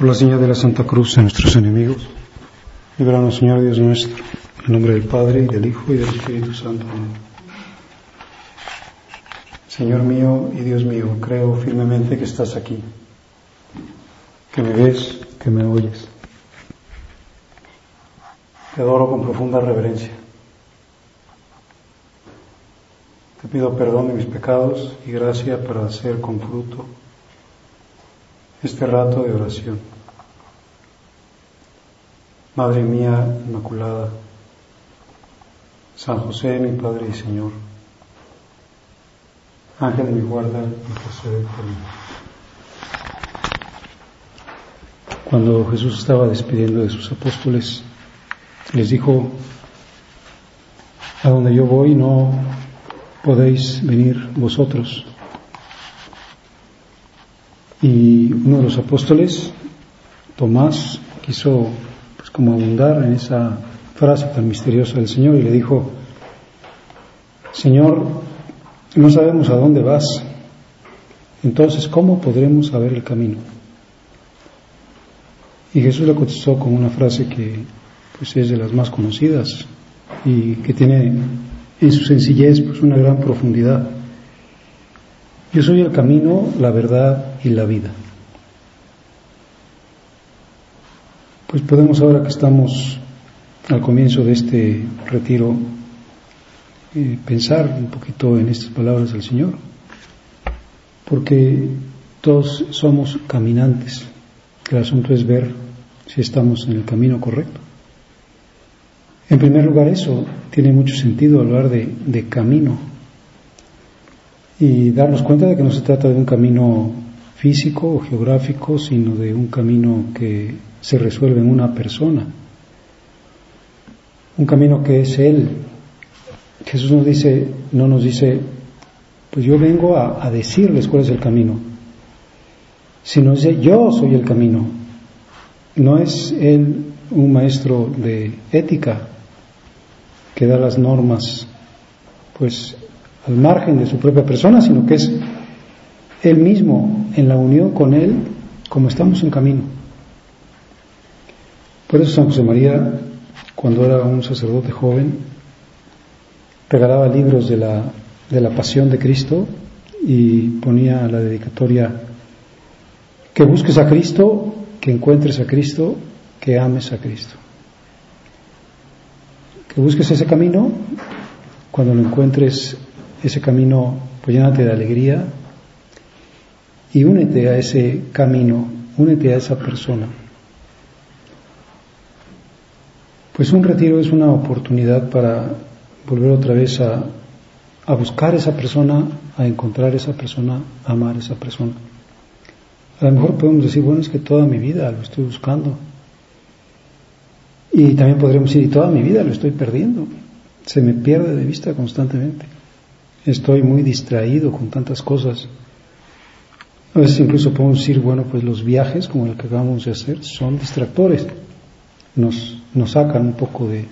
Por la señal de la Santa Cruz de nuestros enemigos, líbranos, Señor Dios nuestro, en nombre del Padre, y del Hijo, y del Espíritu Santo. Señor mío y Dios mío, creo firmemente que estás aquí, que me ves, que me oyes. Te adoro con profunda reverencia. Te pido perdón de mis pecados y gracia para hacer con fruto este rato de oración. Madre mía Inmaculada, San José, mi Padre y Señor, Ángel de mi guarda, por mí. Cuando Jesús estaba despidiendo de sus apóstoles, les dijo, a donde yo voy no podéis venir vosotros. Y uno de los apóstoles, Tomás, quiso como abundar en esa frase tan misteriosa del Señor y le dijo, Señor, no sabemos a dónde vas, entonces ¿cómo podremos saber el camino? Y Jesús le contestó con una frase que pues es de las más conocidas y que tiene en su sencillez pues una gran profundidad. Yo soy el camino, la verdad y la vida. Pues podemos ahora que estamos al comienzo de este retiro eh, pensar un poquito en estas palabras del Señor, porque todos somos caminantes. El asunto es ver si estamos en el camino correcto. En primer lugar, eso tiene mucho sentido hablar de, de camino, y darnos cuenta de que no se trata de un camino físico o geográfico, sino de un camino que se resuelve en una persona, un camino que es Él. Jesús nos dice, no nos dice, pues yo vengo a, decirles cuál es el camino, sino dice, yo soy el camino. No es Él un maestro de ética que da las normas, pues al margen de su propia persona, sino que es Él mismo en la unión con Él como estamos en camino. Por eso San José María, cuando era un sacerdote joven, regalaba libros de la, de la pasión de Cristo y ponía la dedicatoria que busques a Cristo, que encuentres a Cristo, que ames a Cristo. Que busques ese camino, cuando lo encuentres ese camino, pues llénate de alegría y únete a ese camino, únete a esa persona. Pues un retiro es una oportunidad para volver otra vez a, a buscar esa persona, a encontrar esa persona, a amar esa persona. A lo mejor podemos decir, bueno, es que toda mi vida lo estoy buscando. Y también podremos decir, y toda mi vida lo estoy perdiendo. Se me pierde de vista constantemente. Estoy muy distraído con tantas cosas. A veces incluso podemos decir, bueno, pues los viajes como el que acabamos de hacer son distractores. Nos, nos sacan un poco de,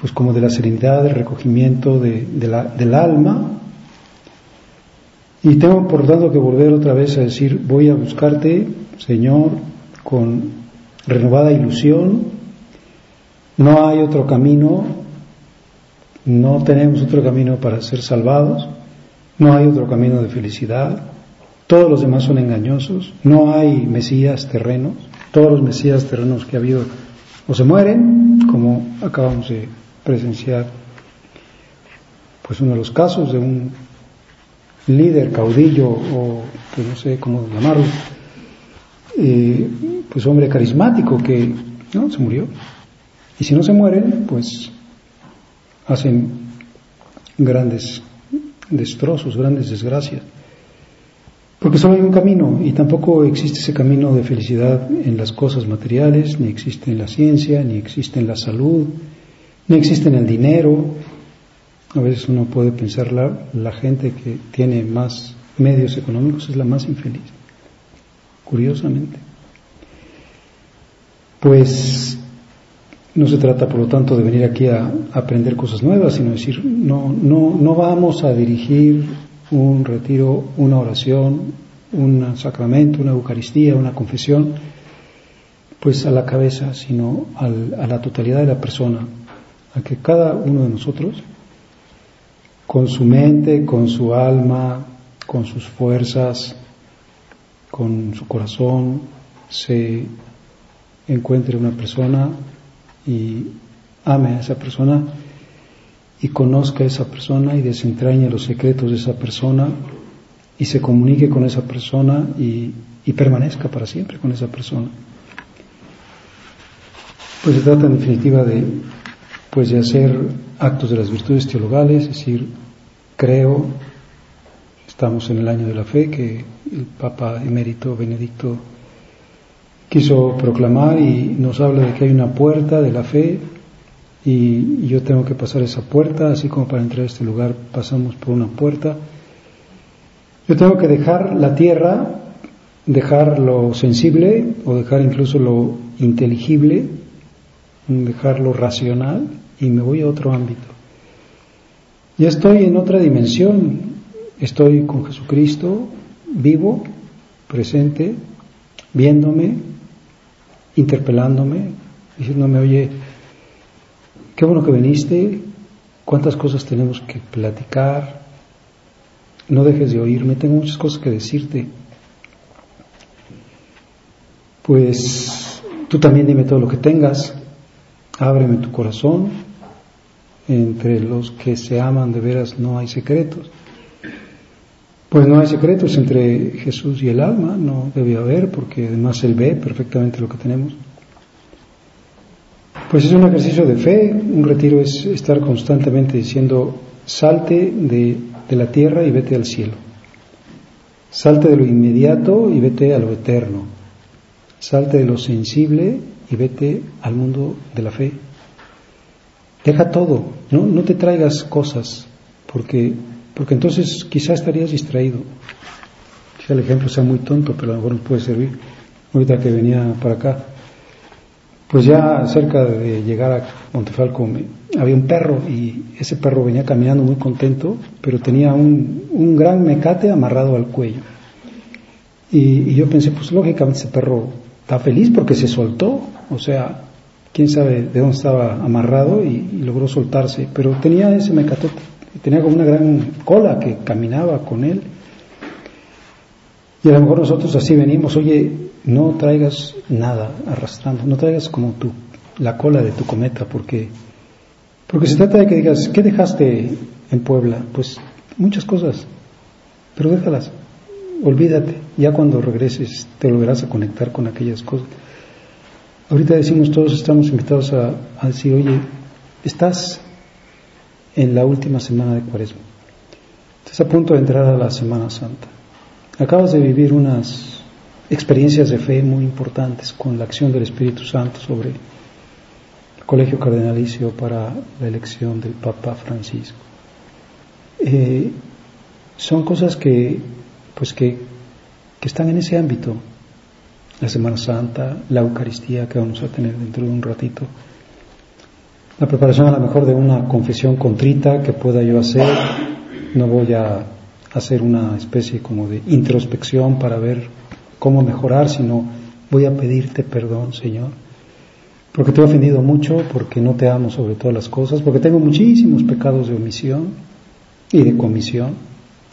pues como de la serenidad, del recogimiento de la, del alma. Y tengo por tanto que volver otra vez a decir, voy a buscarte, Señor, con renovada ilusión. No hay otro camino. No tenemos otro camino para ser salvados, no hay otro camino de felicidad, todos los demás son engañosos, no hay mesías terrenos, todos los mesías terrenos que ha habido o se mueren, como acabamos de presenciar, pues uno de los casos de un líder, caudillo o pues no sé cómo llamarlo, eh, pues hombre carismático que no se murió. Y si no se mueren, pues hacen grandes destrozos, grandes desgracias. Porque solo hay un camino y tampoco existe ese camino de felicidad en las cosas materiales, ni existe en la ciencia, ni existe en la salud, ni existe en el dinero. A veces uno puede pensar la, la gente que tiene más medios económicos es la más infeliz, curiosamente. Pues no se trata, por lo tanto, de venir aquí a, aprender cosas nuevas, sino decir, no, no, no vamos a dirigir un retiro, una oración, un sacramento, una Eucaristía, una confesión, pues a la cabeza, sino a la totalidad de la persona, a que cada uno de nosotros, con su mente, con su alma, con sus fuerzas, con su corazón, se encuentre una persona y ame a esa persona y conozca a esa persona y desentrañe los secretos de esa persona y se comunique con esa persona y, permanezca para siempre con esa persona. Pues se trata en definitiva de, pues de hacer actos de las virtudes teologales, es decir, creo, estamos en el año de la fe que el Papa emérito Benedicto quiso proclamar y nos habla de que hay una puerta de la fe y yo tengo que pasar esa puerta, así como para entrar a este lugar pasamos por una puerta. Yo tengo que dejar la tierra, dejar lo sensible o dejar incluso lo inteligible, dejar lo racional y me voy a otro ámbito. Ya estoy en otra dimensión, estoy con Jesucristo, vivo, presente, viéndome, interpelándome, diciéndome, oye, Qué bueno que viniste, cuántas cosas tenemos que platicar, no dejes de oírme, tengo muchas cosas que decirte. Pues tú también dime todo lo que tengas, ábreme tu corazón, entre los que se aman de veras no hay secretos. Pues no hay secretos entre Jesús y el alma, no debe haber, porque además Él ve perfectamente lo que tenemos. Pues es un ejercicio de fe, un retiro es estar constantemente diciendo, salte de, la tierra y vete al cielo. Salte de lo inmediato y vete a lo eterno. Salte de lo sensible y vete al mundo de la fe. Deja todo, no, te traigas cosas, porque, porque entonces quizás estarías distraído. Quizá el ejemplo sea muy tonto, pero a lo mejor nos puede servir. Ahorita que venía para acá, pues ya cerca de llegar a Montefalco había un perro y ese perro venía caminando muy contento, pero tenía un, gran mecate amarrado al cuello. Y, yo pensé, pues lógicamente ese perro está feliz porque se soltó, o sea, quién sabe de dónde estaba amarrado y, logró soltarse, pero tenía ese mecatote, tenía como una gran cola que caminaba con él. Y a lo mejor nosotros así venimos, oye, no traigas nada arrastrando, no traigas como tu, la cola de tu cometa, porque, porque se trata de que digas, ¿qué dejaste en Puebla? Pues muchas cosas, pero déjalas, olvídate, ya cuando regreses te volverás a conectar con aquellas cosas. Ahorita decimos todos, estamos invitados a, a decir, oye, estás en la última semana de Cuaresma, estás a punto de entrar a la Semana Santa, acabas de vivir unas experiencias de fe muy importantes con la acción del Espíritu Santo sobre el Colegio Cardenalicio para la elección del Papa Francisco. Eh, son cosas que, pues que, que están en ese ámbito. La Semana Santa, la Eucaristía que vamos a tener dentro de un ratito, la preparación a lo mejor de una confesión contrita que pueda yo hacer. No voy a hacer una especie como de introspección para ver cómo mejorar, sino voy a pedirte perdón, Señor, porque te he ofendido mucho, porque no te amo sobre todas las cosas, porque tengo muchísimos pecados de omisión y de comisión,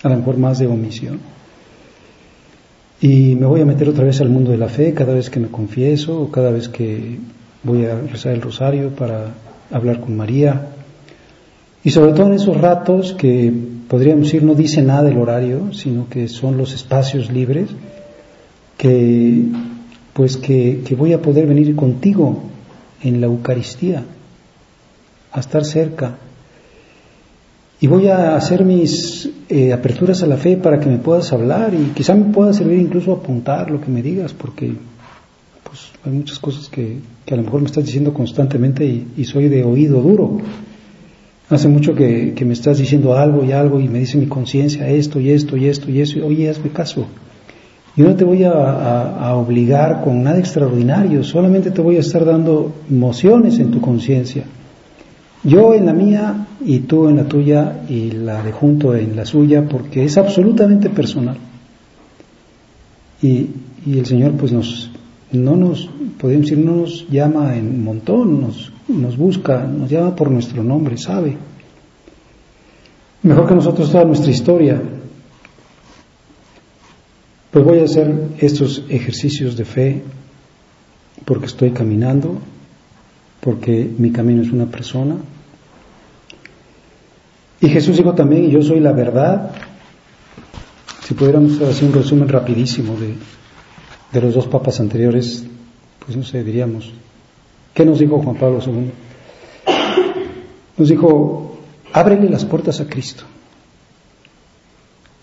a lo mejor más de omisión. Y me voy a meter otra vez al mundo de la fe cada vez que me confieso o cada vez que voy a rezar el rosario para hablar con María. Y sobre todo en esos ratos que podríamos decir no dice nada el horario, sino que son los espacios libres que pues que, voy a poder venir contigo en la Eucaristía, a estar cerca. Y voy a hacer mis eh, aperturas a la fe para que me puedas hablar y quizá me pueda servir incluso apuntar lo que me digas, porque pues hay muchas cosas que, a lo mejor me estás diciendo constantemente y, soy de oído duro. Hace mucho que, que, me estás diciendo algo y algo y me dice mi conciencia esto y esto y esto y eso, y oye, hazme caso. Yo no te voy a, obligar con nada extraordinario, solamente te voy a estar dando mociones en tu conciencia. Yo en la mía y tú en la tuya y la de junto en la suya, porque es absolutamente personal. Y, y el Señor pues nos, no nos, podemos decir, no nos llama en montón, nos, nos busca, nos llama por nuestro nombre, sabe. Mejor que nosotros toda nuestra historia. Pues voy a hacer estos ejercicios de fe porque estoy caminando, porque mi camino es una persona. Y Jesús dijo también, yo soy la verdad. Si pudiéramos hacer un resumen rapidísimo de, de los dos papas anteriores, pues no sé, diríamos, ¿qué nos dijo Juan Pablo II? Nos dijo, ábrele las puertas a Cristo.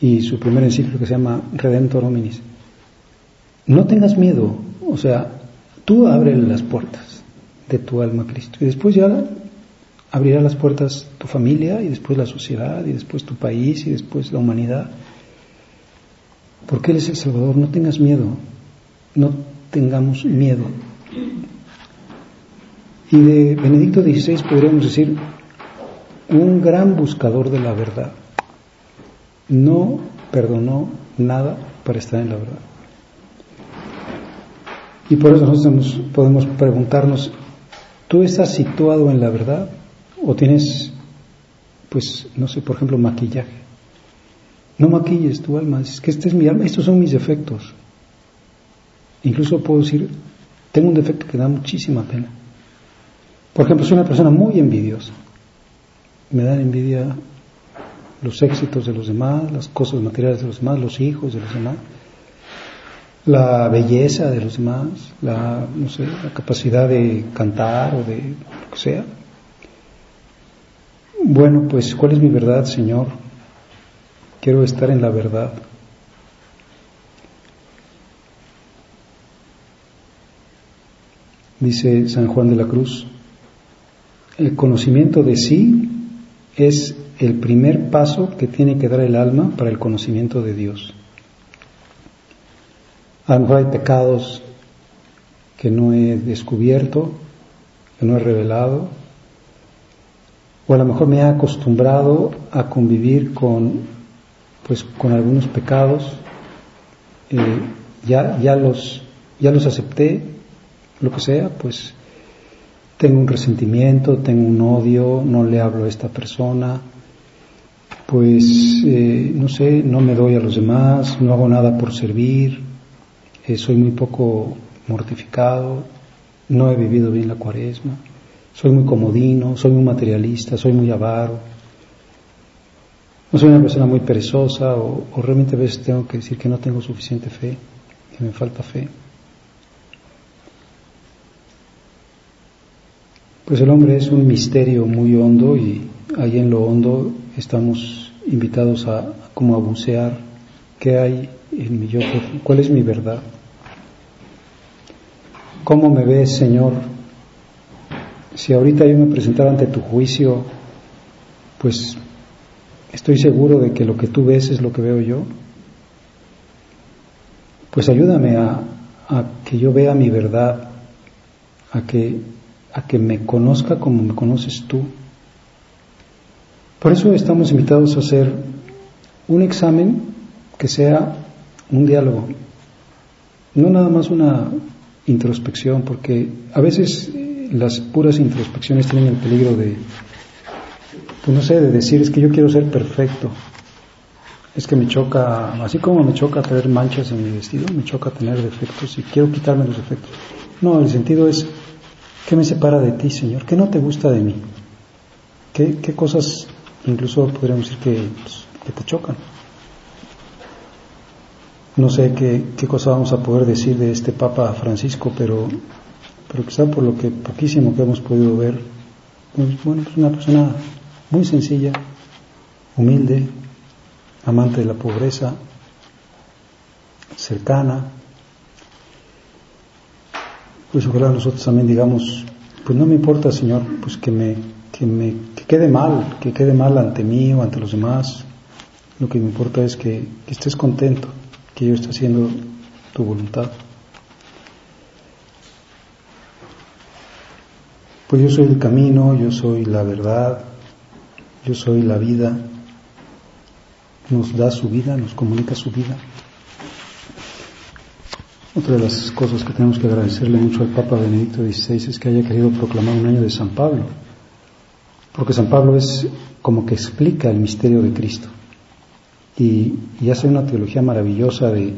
Y su primer encíclico que se llama Redentor Hominis. No tengas miedo, o sea, tú ábrele las puertas de tu alma a Cristo. Y después ya abrirá las puertas tu familia y después la sociedad y después tu país y después la humanidad. Porque Él es el Salvador, no tengas miedo, no tengamos miedo. Y de Benedicto XVI podríamos decir, un gran buscador de la verdad. No perdonó nada para estar en la verdad. Y por eso nosotros podemos preguntarnos, ¿tú estás situado en la verdad o tienes, pues, no sé, por ejemplo, maquillaje? No maquilles tu alma, es que este es mi alma, estos son mis defectos. Incluso puedo decir, tengo un defecto que da muchísima pena. Por ejemplo, soy una persona muy envidiosa. Me dan envidia los éxitos de los demás, las cosas materiales de los demás, los hijos de los demás, la belleza de los demás, la, no sé, la capacidad de cantar o de lo que sea. Bueno, pues, ¿cuál es mi verdad, Señor? Quiero estar en la verdad. Dice San Juan de la Cruz, el conocimiento de sí es el primer paso que tiene que dar el alma para el conocimiento de Dios. A lo mejor hay pecados que no he descubierto, que no he revelado, o a lo mejor me he acostumbrado a convivir con, pues, con algunos pecados, eh, ya, ya, los, ya los acepté, lo que sea, pues tengo un resentimiento, tengo un odio, no le hablo a esta persona, pues eh, no sé, no me doy a los demás, no hago nada por servir, eh, soy muy poco mortificado, no he vivido bien la cuaresma, soy muy comodino, soy muy materialista, soy muy avaro, no soy una persona muy perezosa o, o realmente a veces tengo que decir que no tengo suficiente fe, que me falta fe. Pues el hombre es un misterio muy hondo y ahí en lo hondo estamos invitados a, como a bucear qué hay en mi yo, cuál es mi verdad. ¿Cómo me ves, Señor? Si ahorita yo me presentara ante tu juicio, pues estoy seguro de que lo que tú ves es lo que veo yo. Pues ayúdame a, a que yo vea mi verdad, a que a que me conozca como me conoces tú. Por eso estamos invitados a hacer un examen que sea un diálogo, no nada más una introspección, porque a veces las puras introspecciones tienen el peligro de, pues no sé, de decir es que yo quiero ser perfecto, es que me choca, así como me choca tener manchas en mi vestido, me choca tener defectos y quiero quitarme los defectos. No, el sentido es ¿Qué me separa de ti, Señor? ¿Qué no te gusta de mí? ¿Qué, cosas incluso podríamos decir pues, que, te chocan? No sé qué, cosa vamos a poder decir de este Papa Francisco, pero, pero quizá por lo que poquísimo que hemos podido ver, pues, bueno, es una persona muy sencilla, humilde, amante de la pobreza, cercana, pues ojalá nosotros también digamos, pues no me importa, Señor, pues que me, que me que quede mal, que quede mal ante mí o ante los demás. Lo que me importa es que, que estés contento, que yo esté haciendo tu voluntad. Pues yo soy el camino, yo soy la verdad, yo soy la vida. Nos da su vida, nos comunica su vida. Otra de las cosas que tenemos que agradecerle mucho al Papa Benedicto XVI es que haya querido proclamar un año de San Pablo, porque San Pablo es como que explica el misterio de Cristo y, hace una teología maravillosa de,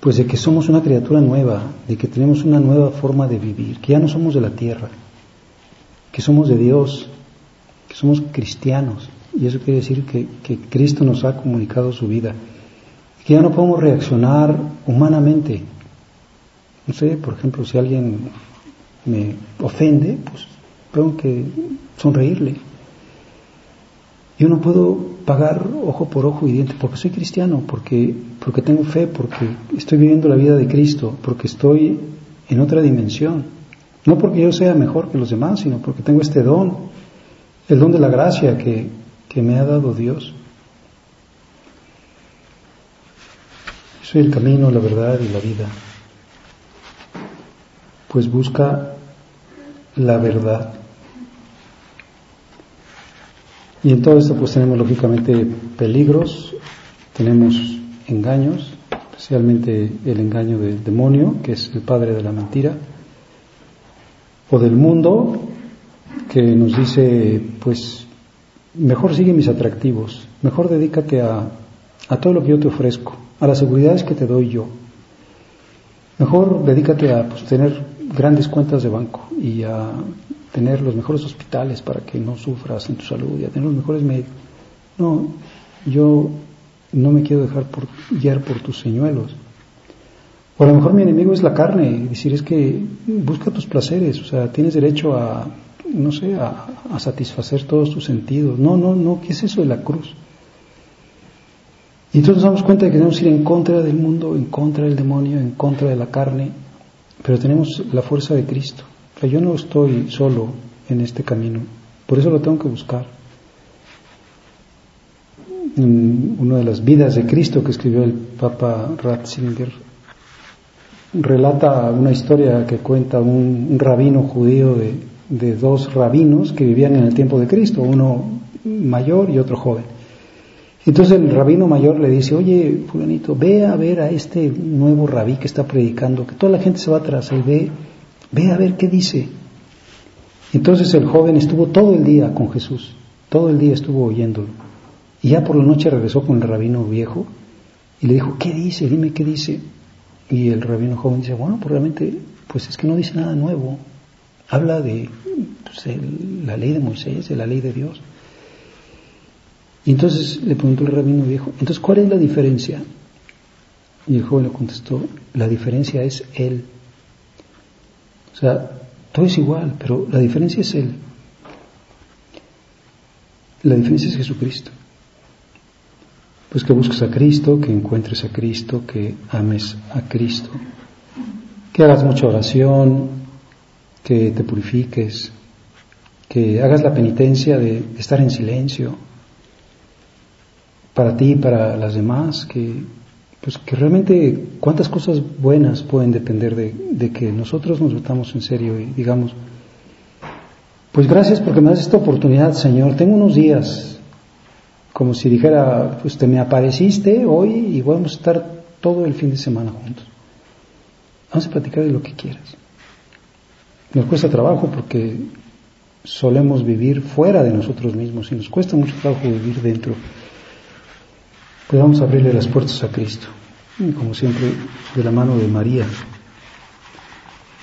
pues de que somos una criatura nueva, de que tenemos una nueva forma de vivir, que ya no somos de la tierra, que somos de Dios, que somos cristianos. Y eso quiere decir que Cristo nos ha comunicado su vida, ya no podemos reaccionar humanamente. No sé, por ejemplo, si alguien me ofende, pues tengo que sonreírle. Yo no puedo pagar ojo por ojo y diente porque soy cristiano, porque, porque tengo fe, porque estoy viviendo la vida de Cristo, porque estoy en otra dimensión. No porque yo sea mejor que los demás, sino porque tengo este don, el don de la gracia que, que me ha dado Dios. Soy el camino, la verdad y la vida. Pues busca la verdad. Y en todo esto pues tenemos lógicamente peligros, tenemos engaños, especialmente el engaño del demonio, que es el padre de la mentira, o del mundo, que nos dice, pues, mejor sigue mis atractivos, mejor dedícate a, a todo lo que yo te ofrezco, a las seguridades que te doy yo. Mejor dedícate a pues, tener grandes cuentas de banco y a tener los mejores hospitales para que no sufras en tu salud y a tener los mejores médicos. No, yo no me quiero dejar por, guiar por tus señuelos. O a lo mejor mi enemigo es la carne, decir es que busca tus placeres, o sea, tienes derecho a, no sé, a, a satisfacer todos tus sentidos. No, no, no, ¿qué es eso de la cruz? Y entonces nos damos cuenta de que tenemos que ir en contra del mundo, en contra del demonio, en contra de la carne, pero tenemos la fuerza de Cristo yo no estoy solo en este camino, por eso lo tengo que buscar. Una de las vidas de Cristo que escribió el Papa Ratzinger, relata una historia que cuenta un, rabino judío de dos rabinos que vivían en el tiempo de Cristo, uno mayor y otro joven. Entonces el rabino mayor le dice, oye, fulanito, ve a ver a este nuevo rabí que está predicando, que toda la gente se va atrás y ve Ve a ver qué dice. Entonces el joven estuvo todo el día con Jesús, todo el día estuvo oyéndolo. Y ya por la noche regresó con el rabino viejo y le dijo, ¿qué dice? Dime qué dice. Y el rabino joven dice, bueno, pues realmente, pues es que no dice nada nuevo. Habla de pues, la ley de Moisés, de la ley de Dios. Y entonces le preguntó el rabino viejo, entonces, ¿cuál es la diferencia? Y el joven le contestó, la diferencia es Él. O sea, todo es igual, pero la diferencia es Él. La diferencia es Jesucristo. Pues que busques a Cristo, que encuentres a Cristo, que ames a Cristo, que hagas mucha oración, que te purifiques, que hagas la penitencia de estar en silencio para ti y para las demás, que pues que realmente cuántas cosas buenas pueden depender de, que nosotros nos metamos en serio y digamos, pues gracias porque me das esta oportunidad, Señor. Tengo unos días, como si dijera, pues te me apareciste hoy y vamos a estar todo el fin de semana juntos. Vamos a platicar de lo que quieras. Nos cuesta trabajo porque solemos vivir fuera de nosotros mismos y nos cuesta mucho trabajo vivir dentro podamos abrirle las puertas a Cristo, como siempre de la mano de María.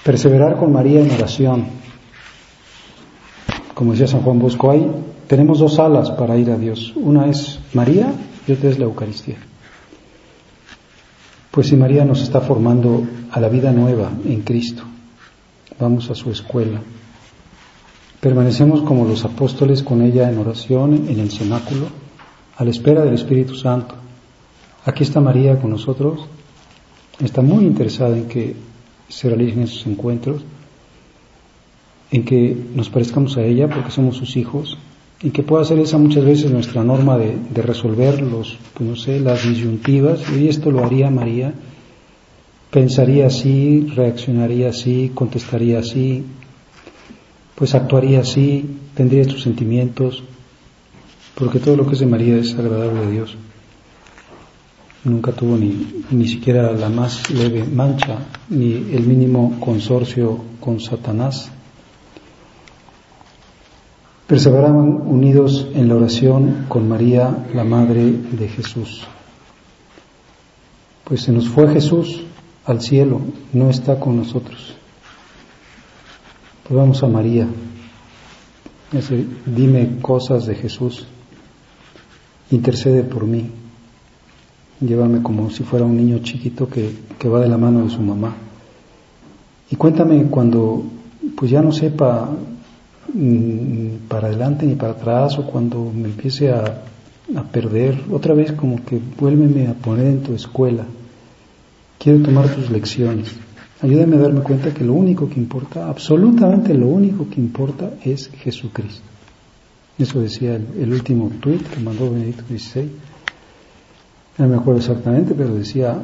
Perseverar con María en oración. Como decía San Juan Bosco, hay, tenemos dos alas para ir a Dios. Una es María y otra es la Eucaristía. Pues si María nos está formando a la vida nueva en Cristo, vamos a su escuela. Permanecemos como los apóstoles con ella en oración, en el cenáculo, a la espera del Espíritu Santo. Aquí está María con nosotros, está muy interesada en que se realicen esos encuentros, en que nos parezcamos a ella porque somos sus hijos, en que pueda ser esa muchas veces nuestra norma de, resolver los, pues no sé, las disyuntivas, y esto lo haría María, pensaría así, reaccionaría así, contestaría así, pues actuaría así, tendría estos sentimientos, porque todo lo que es de María es agradable a Dios. nunca tuvo ni, ni siquiera la más leve mancha, ni el mínimo consorcio con Satanás. Perseveraban unidos en la oración con María, la Madre de Jesús. Pues se nos fue Jesús al cielo, no está con nosotros. Pues vamos a María. dime cosas de Jesús. Intercede por mí. Llévame como si fuera un niño chiquito que, que va de la mano de su mamá. Y cuéntame cuando pues ya no sepa mm, para adelante ni para atrás o cuando me empiece a, a perder, otra vez como que vuélveme a poner en tu escuela. Quiero tomar tus lecciones. Ayúdame a darme cuenta que lo único que importa, absolutamente lo único que importa es Jesucristo. Eso decía el, último tuit que mandó Benedicto XVI. No me acuerdo exactamente, pero decía,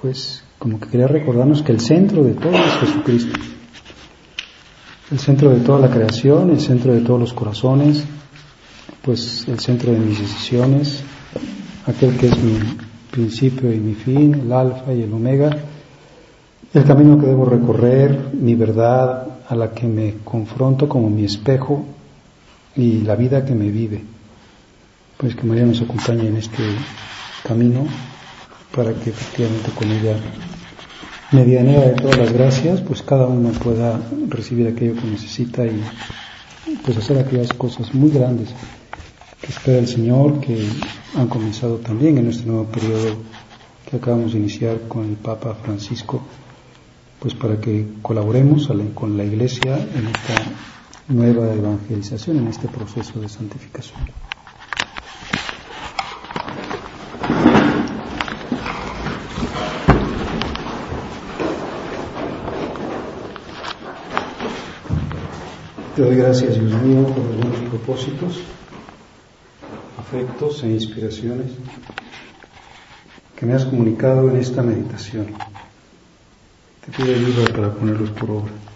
pues, como que quería recordarnos que el centro de todo es Jesucristo. El centro de toda la creación, el centro de todos los corazones, pues el centro de mis decisiones, aquel que es mi principio y mi fin, el alfa y el omega, el camino que debo recorrer, mi verdad a la que me confronto como mi espejo y la vida que me vive. Pues que María nos acompañe en este camino para que efectivamente con ella, medianera de todas las gracias, pues cada uno pueda recibir aquello que necesita y pues hacer aquellas cosas muy grandes que espera el Señor, que han comenzado también en este nuevo periodo que acabamos de iniciar con el Papa Francisco, pues para que colaboremos con la Iglesia en esta nueva evangelización, en este proceso de santificación. Te doy gracias, Dios mío, por los buenos propósitos afectos e inspiraciones que me has comunicado en esta meditación. Te pido ayuda para ponerlos por obra.